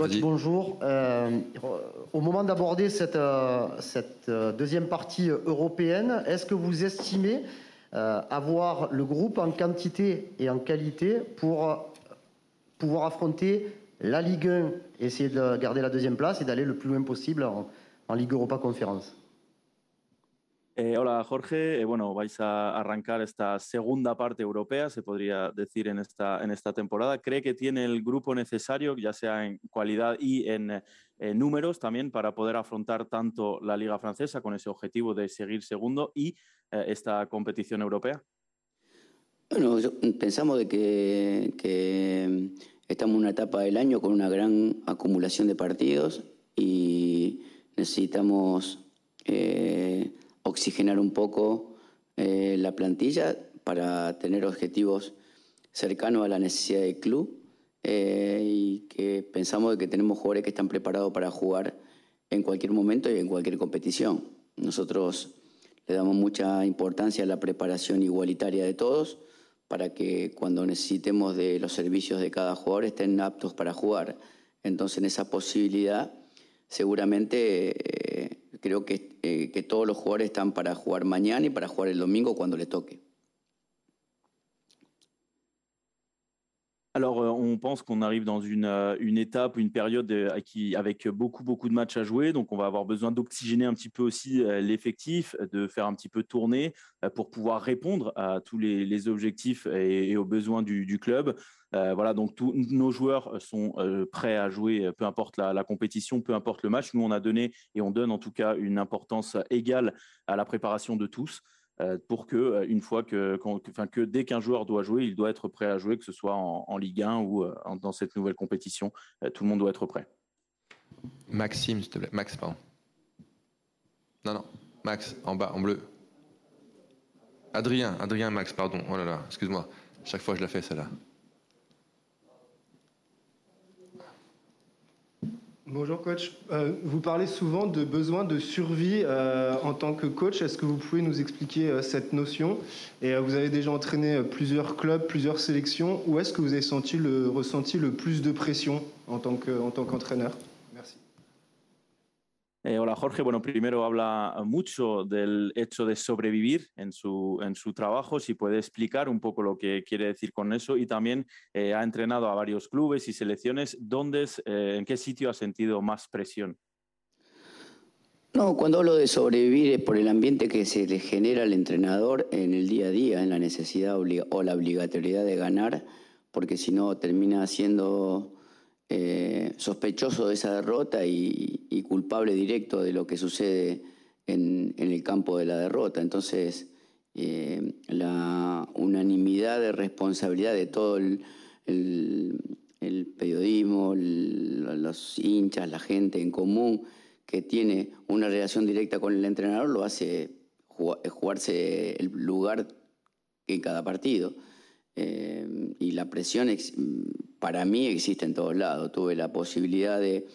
Coach, bonjour. Euh, au moment d'aborder cette, euh, cette euh, deuxième partie européenne, est-ce que vous estimez avoir le groupe en quantité et en qualité pour pouvoir affronter la Ligue 1, essayer de garder la deuxième place et d'aller le plus loin possible en, en Ligue Europa Conférence? Eh, hola Jorge, eh, bueno, vais a arrancar esta segunda parte europea, se podría decir en esta, temporada. ¿Cree que tiene el grupo necesario, ya sea en cualidad y en, números también, para poder afrontar tanto la Liga Francesa con ese objetivo de seguir segundo y eh, esta competición europea? Bueno, pensamos de que estamos en una etapa del año con una gran acumulación de partidos y necesitamos oxigenar un poco eh, la plantilla para tener objetivos cercanos a la necesidad del club eh, y que pensamos que tenemos jugadores que están preparados para jugar en cualquier momento y en cualquier competición. Nosotros le damos mucha importancia a la preparación igualitaria de todos para que cuando necesitemos de los servicios de cada jugador estén aptos para jugar. Entonces en esa posibilidad seguramente eh, creo que, eh, que todos los jugadores están para jugar mañana y para jugar el domingo cuando les toque. Alors, euh, on pense qu'on arrive dans une, euh, étape, une période euh, avec beaucoup, beaucoup de matchs à jouer. Donc, on va avoir besoin d'oxygéner un petit peu aussi l'effectif, de faire un petit peu tourner pour pouvoir répondre à tous les, objectifs et, aux besoins du, club. voilà, donc tous nos joueurs sont prêts à jouer, peu importe la, la, compétition, peu importe le match. Nous, on a donné et on donne en tout cas une importance égale à la préparation de tous. Euh, pour que, euh, une fois que, enfin, que dès qu'un joueur doit jouer, il doit être prêt à jouer, que ce soit en, Ligue 1 ou euh, dans cette nouvelle compétition. tout le monde doit être prêt. Maxime, s'il te plaît. Max, pardon. Non, non. Max, en bas, en bleu. Adrien, Adrien, Max, pardon. Oh là là, excuse-moi. Chaque fois, je la fais, celle-là. Bonjour coach. Euh, vous parlez souvent de besoin de survie euh, en tant que coach. Est-ce que vous pouvez nous expliquer euh, cette notion? Et vous avez déjà entraîné plusieurs clubs, plusieurs sélections. Où est-ce que vous avez senti ressenti le plus de pression en tant qu'entraîneur? Eh, hola Jorge, bueno, primero habla mucho del hecho de sobrevivir en su, en su trabajo, si puede explicar un poco lo que quiere decir con eso. Y también eh, ha entrenado a varios clubes y selecciones, ¿dónde, eh, ¿en qué sitio ha sentido más presión? No, cuando hablo de sobrevivir es por el ambiente que se le genera al entrenador en el día a día, en la necesidad o la obligatoriedad de ganar, porque si no termina siendo eh, sospechoso de esa derrota y, culpable directo de lo que sucede en, el campo de la derrota. Entonces, eh, la unanimidad de responsabilidad de todo el, periodismo, los hinchas, la gente en común que tiene una relación directa con el entrenador, lo hace jugarse el lugar en cada partido. Eh, y la presión para mí existe en todos lados. Tuve la posibilidad de,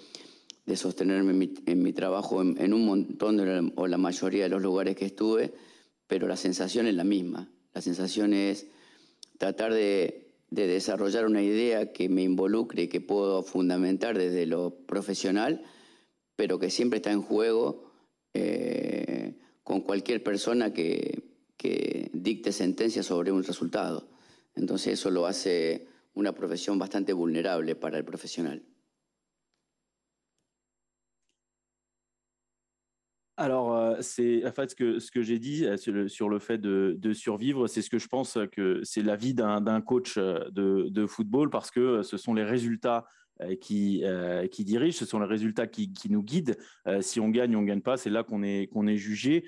sostenerme en mi, trabajo en, un montón o la mayoría de los lugares que estuve, pero la sensación es la misma. La sensación es tratar de, desarrollar una idea que me involucre que puedo fundamentar desde lo profesional, pero que siempre está en juego eh, con cualquier persona que, que dicte sentencia sobre un resultado. Entonces eso lo hace una profesión bastante vulnerable para el professionnel. Alors, euh, c'est en fait ce que, j'ai dit euh, sur le, fait de, survivre, c'est ce que je pense que c'est la vie d'un coach euh, de, football parce que ce sont les résultats qui, euh, qui dirige, ce sont les résultats qui, nous guident. Euh, si on gagne, on gagne pas, c'est là qu'on est, est jugé.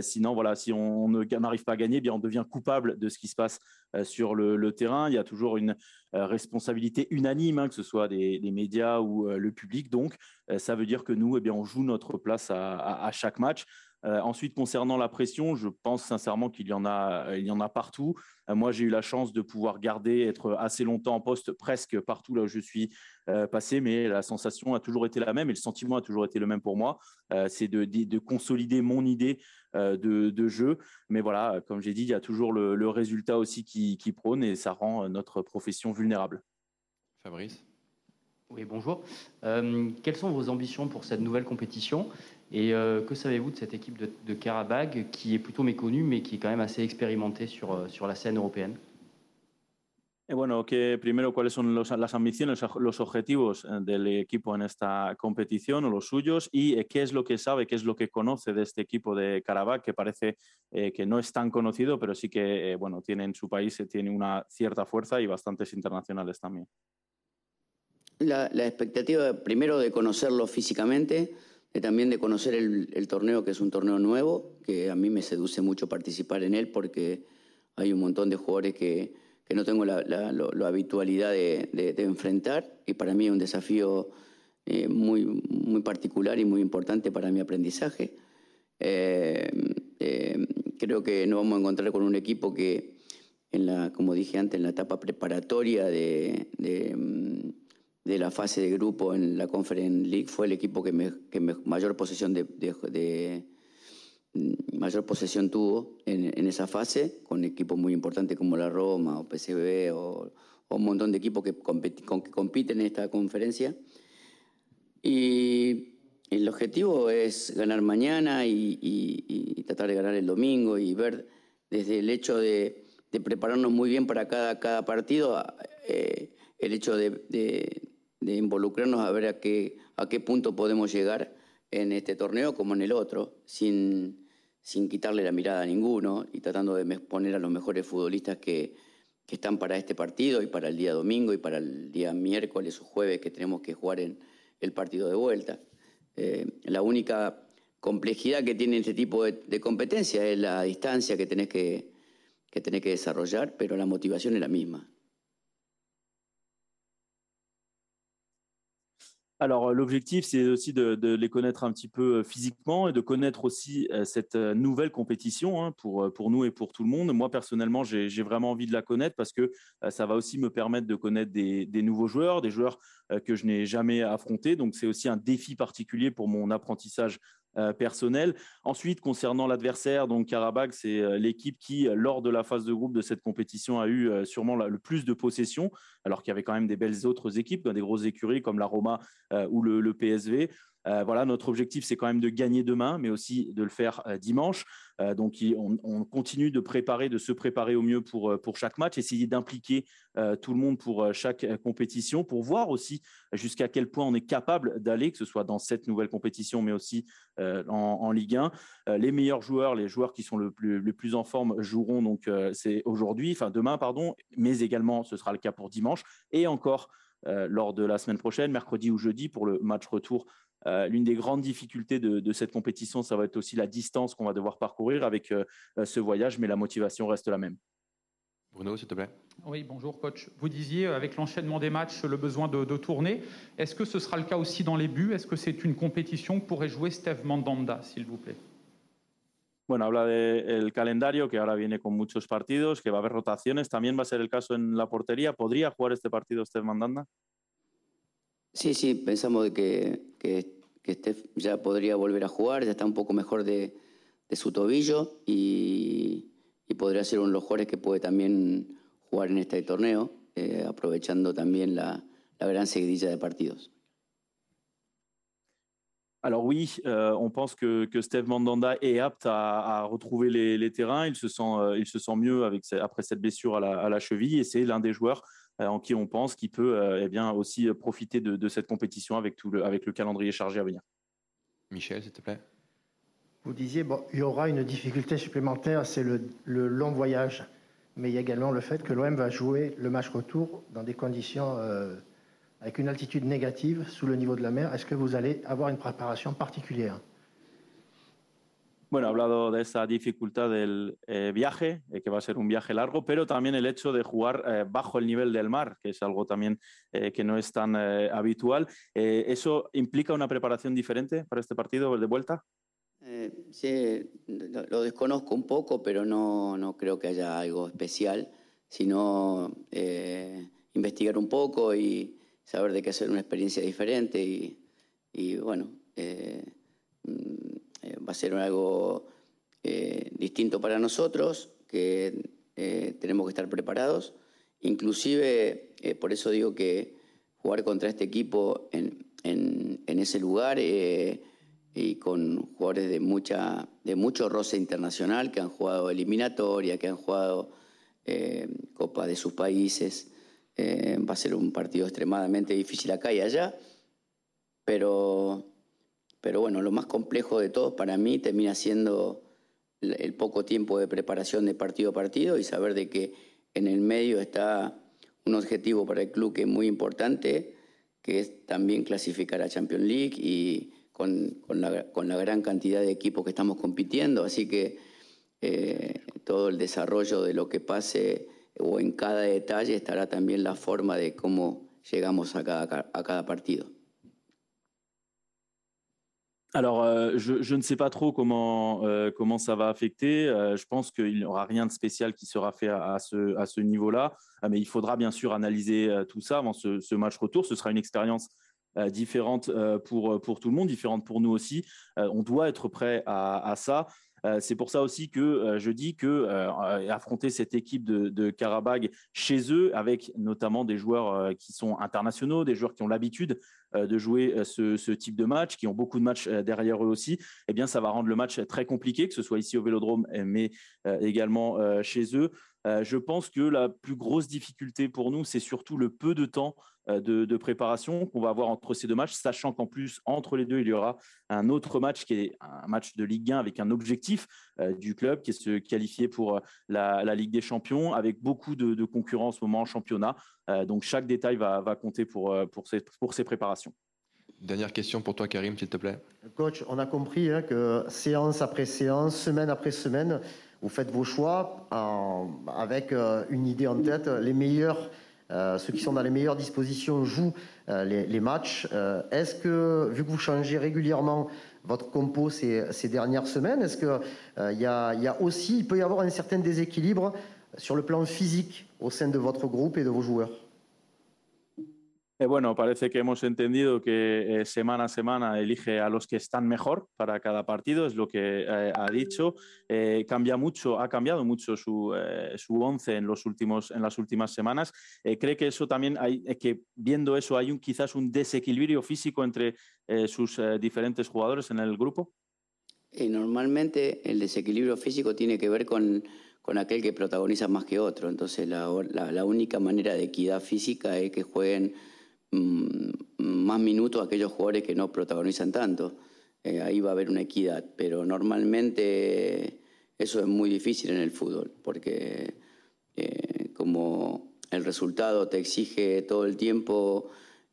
sinon, voilà, si on n'arrive pas à gagner, bien on devient coupable de ce qui se passe sur le, terrain. Il y a toujours une responsabilité unanime, hein, que ce soit des, médias ou le public. Donc, ça veut dire que nous, eh bien, on joue notre place à chaque match. Euh, ensuite, concernant la pression, je pense sincèrement qu'il y en a, euh, il y en a partout. Euh, moi, j'ai eu la chance de pouvoir garder, être assez longtemps en poste, presque partout là où je suis passé, mais la sensation a toujours été la même et le sentiment a toujours été le même pour moi. c'est de, consolider mon idée de, jeu. Mais voilà, comme j'ai dit, il y a toujours le, résultat aussi qui, qui prône et ça rend notre profession vulnérable. Fabrice? Oui, bonjour. Euh, quelles sont vos ambitions pour cette nouvelle compétition? Et euh, que savez-vous de cette équipe de, de Karabag qui est plutôt méconnue mais qui est quand même assez expérimentée sur, euh, sur la scène européenne Eh, bueno, que primero, ¿cuáles son los, las ambiciones, los objetivos eh, del equipo en esta competición o los suyos? ¿Y eh, qué es lo que sabe, qué es lo que conoce de este equipo de Karabakh, que parece eh, que no es tan conocido, pero sí que, eh, bueno, tiene en su país eh, tiene una cierta fuerza y bastantes internacionales también? La, la expectativa, primero, de conocerlo físicamente, también de conocer el, torneo, que es un torneo nuevo, que a mí me seduce mucho participar en él porque hay un montón de jugadores que que no tengo la, la habitualidad de, de, enfrentar y para mí es un desafío eh, muy, muy particular y muy importante para mi aprendizaje. Eh, eh, creo que nos vamos a encontrar con un equipo que, en la, como dije antes, en la etapa preparatoria de, de la fase de grupo en la Conference League fue el equipo que, me, que mayor posesión de, de mayor posesión tuvo en, esa fase, con equipos muy importantes como la Roma o PSV o, o un montón de equipos que, con, que, compiten en esta conferencia. Y el objetivo es ganar mañana y, y, tratar de ganar el domingo y ver desde el hecho de, de prepararnos muy bien para cada, cada partido, eh, el hecho de, de, involucrarnos a ver a qué, a qué punto podemos llegar en este torneo como en el otro, sin sin quitarle la mirada a ninguno y tratando de poner a los mejores futbolistas que, que, están para este partido y para el día domingo y para el día miércoles o jueves que tenemos que jugar en el partido de vuelta. Eh, la única complejidad que tiene este tipo de, de, competencia es la distancia que tenés que, que tenés que desarrollar, pero la motivación es la misma. Alors, l'objectif, c'est aussi de, les connaître un petit peu euh, physiquement et de connaître aussi euh, cette euh, nouvelle compétition hein, pour, pour nous et pour tout le monde. Moi, personnellement, j'ai vraiment envie de la connaître parce que ça va aussi me permettre de connaître des, nouveaux joueurs, des joueurs que je n'ai jamais affrontés. Donc, c'est aussi un défi particulier pour mon apprentissage euh, personnel. Ensuite, concernant l'adversaire, donc Karabakh, c'est euh, l'équipe qui, lors de la phase de groupe de cette compétition, a eu euh, sûrement le plus de possession, alors qu'il y avait quand même des belles autres équipes, des grosses écuries comme la Roma ou le, le PSV. Euh, voilà, notre objectif, c'est quand même de gagner demain, mais aussi de le faire euh, dimanche. Euh, donc, on, on, continue de préparer, de se préparer au mieux pour, pour chaque match, essayer d'impliquer tout le monde pour chaque compétition, pour voir aussi jusqu'à quel point on est capable d'aller, que ce soit dans cette nouvelle compétition, mais aussi en, Ligue 1. les meilleurs joueurs, les joueurs qui sont le plus, le plus en forme joueront donc c'est aujourd'hui, enfin demain, pardon, mais également ce sera le cas pour dimanche et encore lors de la semaine prochaine, mercredi ou jeudi, pour le match retour euh, l'une des grandes difficultés de, de, cette compétition, ça va être aussi la distance qu'on va devoir parcourir avec euh, ce voyage, mais la motivation reste la même. Bruno, s'il te plaît. Oui, bonjour coach. Vous disiez avec l'enchaînement des matchs le besoin de, de tourner. Est-ce que ce sera le cas aussi dans les buts? Est-ce que c'est une compétition que pourrait jouer Steve Mandanda, s'il vous plaît? Bueno, habla del de calendario que ahora viene con muchos partidos, que va a haber rotaciones. ¿También va a ser el caso en la portería? ¿Podría jugar este partido Steve Mandanda? Sí, sí, pensamos que, que, que Steph ya podría volver a jugar, ya está un poco mejor de, de su tobillo y, y, podría ser uno de los jugadores que puede también jugar en este torneo, eh, aprovechando también la, la gran seguidilla de partidos. Alors oui, euh, on pense que, que, Steve Mandanda est apte à, à retrouver les, les, terrains. Il se sent, euh, il se sent mieux avec, après cette blessure à la, à la cheville et c'est l'un des joueurs en qui on pense qu'il peut euh, eh bien, aussi profiter de, de, cette compétition avec, tout le, avec le calendrier chargé à venir. Michel, s'il te plaît. Vous disiez, bon, il y aura une difficulté supplémentaire, c'est le, le, long voyage. Mais il y a également le fait que l'OM va jouer le match retour dans des conditions euh, avec une altitude négative sous le niveau de la mer. Est-ce que vous allez avoir une préparation particulière? Bueno, ha hablado de esa dificultad del eh, viaje, eh, que va a ser un viaje largo, pero también el hecho de jugar eh, bajo el nivel del mar, que es algo también eh, que no es tan eh, habitual. Eh, ¿Eso implica una preparación diferente para este partido de vuelta? sí, lo desconozco un poco, pero no, no, creo que haya algo especial, sino investigar un poco y saber de qué hacer una experiencia diferente y, y bueno eh, ser algo eh, distinto para nosotros, que eh, tenemos que estar preparados. Inclusive, por eso digo que jugar contra este equipo en, en, ese lugar eh, y con jugadores de, mucha, de mucho roce internacional que han jugado eliminatoria, que han jugado eh, Copa de sus países. Eh, va a ser un partido extremadamente difícil acá y allá, pero, pero bueno, lo más complejo de todo para mí termina siendo el poco tiempo de preparación de partido a partido y saber de que en el medio está un objetivo para el club que es muy importante, que es también clasificar a Champions League y con, la, gran cantidad de equipos que estamos compitiendo. Así que eh, todo el desarrollo de lo que pase o en cada detalle estará también la forma de cómo llegamos a cada partido. Alors, euh, je, ne sais pas trop comment, euh, comment ça va affecter. Euh, je pense qu'il n'y aura rien de spécial qui sera fait à, ce, à ce niveau-là. mais il faudra bien sûr analyser tout ça avant ce, match retour. Ce sera une expérience différente pour, pour tout le monde, différente pour nous aussi. on doit être prêt à, à ça. C'est pour ça aussi que je dis que affronter cette équipe de, de chez eux, avec notamment des joueurs qui sont internationaux, des joueurs qui ont l'habitude de jouer euh, ce, type de match, qui ont beaucoup de matchs euh, derrière eux aussi, eh bien, ça va rendre le match très compliqué, que ce soit ici au Vélodrome, mais également chez eux. Je pense que la plus grosse difficulté pour nous, c'est surtout le peu de temps de, préparation qu'on va avoir entre ces deux matchs, sachant qu'en plus, entre les deux, il y aura un autre match qui est un match de Ligue 1 avec un objectif du club qui est se qualifier pour la, Ligue des Champions, avec beaucoup de, concurrence au moment en championnat. donc chaque détail va, compter pour, pour, pour ces préparations. Dernière question pour toi, Karim, s'il te plaît. Coach, on a compris hein, que séance après séance, semaine après semaine, vous faites vos choix avec euh, une idée en tête. Les meilleurs, euh, ceux qui sont dans les meilleures dispositions jouent euh, les, matchs. Est-ce que, vu que vous changez régulièrement votre compo ces, dernières semaines, est-ce qu'il y, a aussi, il peut y avoir un certain déséquilibre sur le plan physique au sein de votre groupe et de vos joueurs? Eh, bueno, parece que hemos entendido que eh, semana a semana elige a los que están mejor para cada partido, es lo que eh, ha dicho. cambia mucho, ha cambiado mucho su, su once en, los últimos, en las últimas semanas. ¿Cree que eso también hay, que viendo eso hay un, quizás un desequilibrio físico entre sus diferentes jugadores en el grupo? normalmente el desequilibrio físico tiene que ver con, con aquel que protagoniza más que otro. Entonces la, la única manera de equidad física es que jueguen más minutos aquellos jugadores que no protagonizan tanto. Eh, ahí va a haber una equidad, pero normalmente eso es muy difícil en el fútbol, porque eh, como el resultado te exige todo el tiempo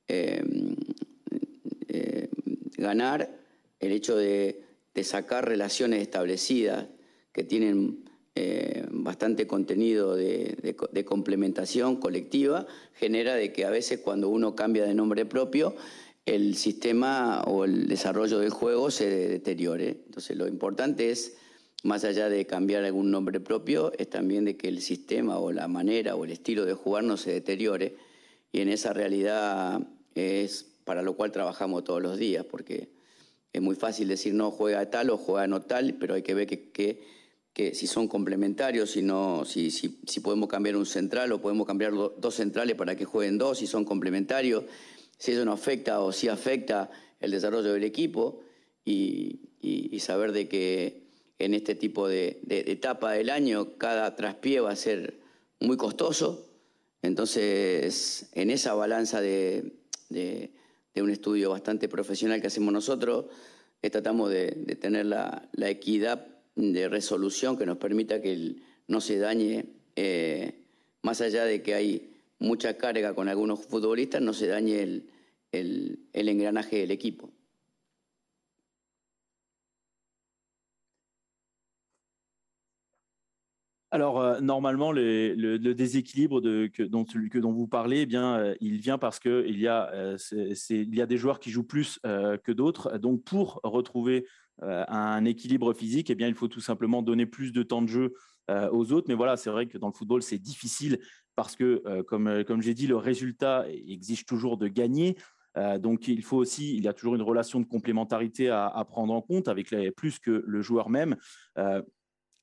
em, eh, ganar, el hecho de sacar relaciones establecidas que tienen eh, bastante contenido de, complementación colectiva, genera de que a veces cuando uno cambia de nombre propio, el sistema o el desarrollo del juego se deteriore. Entonces lo importante es, más allá de cambiar algún nombre propio, es también de que el sistema o la manera o el estilo de jugar no se deteriore. Y en esa realidad es para lo cual trabajamos todos los días, porque es muy fácil decir no juega tal o juega no tal, pero hay que ver que que si son complementarios, si, no, si, si, podemos cambiar un central o podemos cambiar dos centrales para que jueguen dos, si son complementarios, si eso no afecta o si afecta el desarrollo del equipo y, y, saber de que en este tipo de, etapa del año cada traspié va a ser muy costoso. Entonces, en esa balanza de, de, un estudio bastante profesional que hacemos nosotros, tratamos de, tener la, la equidad de resolución que nos permita que no se dañe, eh, más allá de que hay mucha carga con algunos futbolistas, no se dañe el, el, engranaje del equipo. Alors euh, normalement, le, déséquilibre de, que, dont, que, dont, vous parlez, eh bien, euh, il vient parce que il y a, euh, il y a des joueurs qui jouent plus que d'autres. Donc pour retrouver euh, un équilibre physique, eh bien, il faut tout simplement donner plus de temps de jeu euh, aux autres. Mais voilà, c'est vrai que dans le football, c'est difficile parce que, euh, comme, comme j'ai dit, le résultat exige toujours de gagner. donc, il faut aussi, il y a toujours une relation de complémentarité à, prendre en compte avec plus que le joueur même.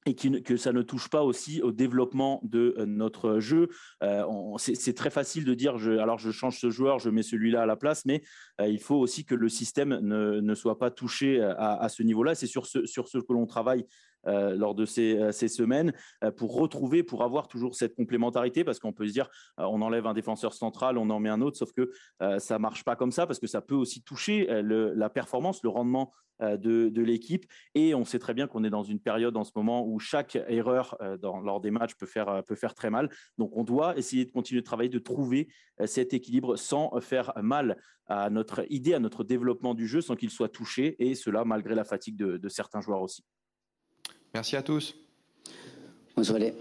Et que ça ne touche pas aussi au développement de euh, notre jeu. Euh, c'est très facile de dire, alors je change ce joueur, je mets celui-là à la place, mais euh, il faut aussi que le système ne, soit pas touché à, ce niveau-là. C'est sur ce, sur ce que l'on travaille lors de ces, ces semaines pour retrouver, pour avoir toujours cette complémentarité, parce qu'on peut se dire, on enlève un défenseur central, on en met un autre, sauf que ça marche pas comme ça, parce que ça peut aussi toucher la performance, le rendement euh, de, l'équipe. Et on sait très bien qu'on est dans une période en ce moment où chaque erreur euh, lors des matchs peut faire, euh, peut faire très mal. Donc on doit essayer de continuer de travailler, de trouver cet équilibre sans faire mal à notre idée, à notre développement du jeu, sans qu'il soit touché. Et cela malgré la fatigue de certains joueurs aussi. Merci à tous. Bonne soirée.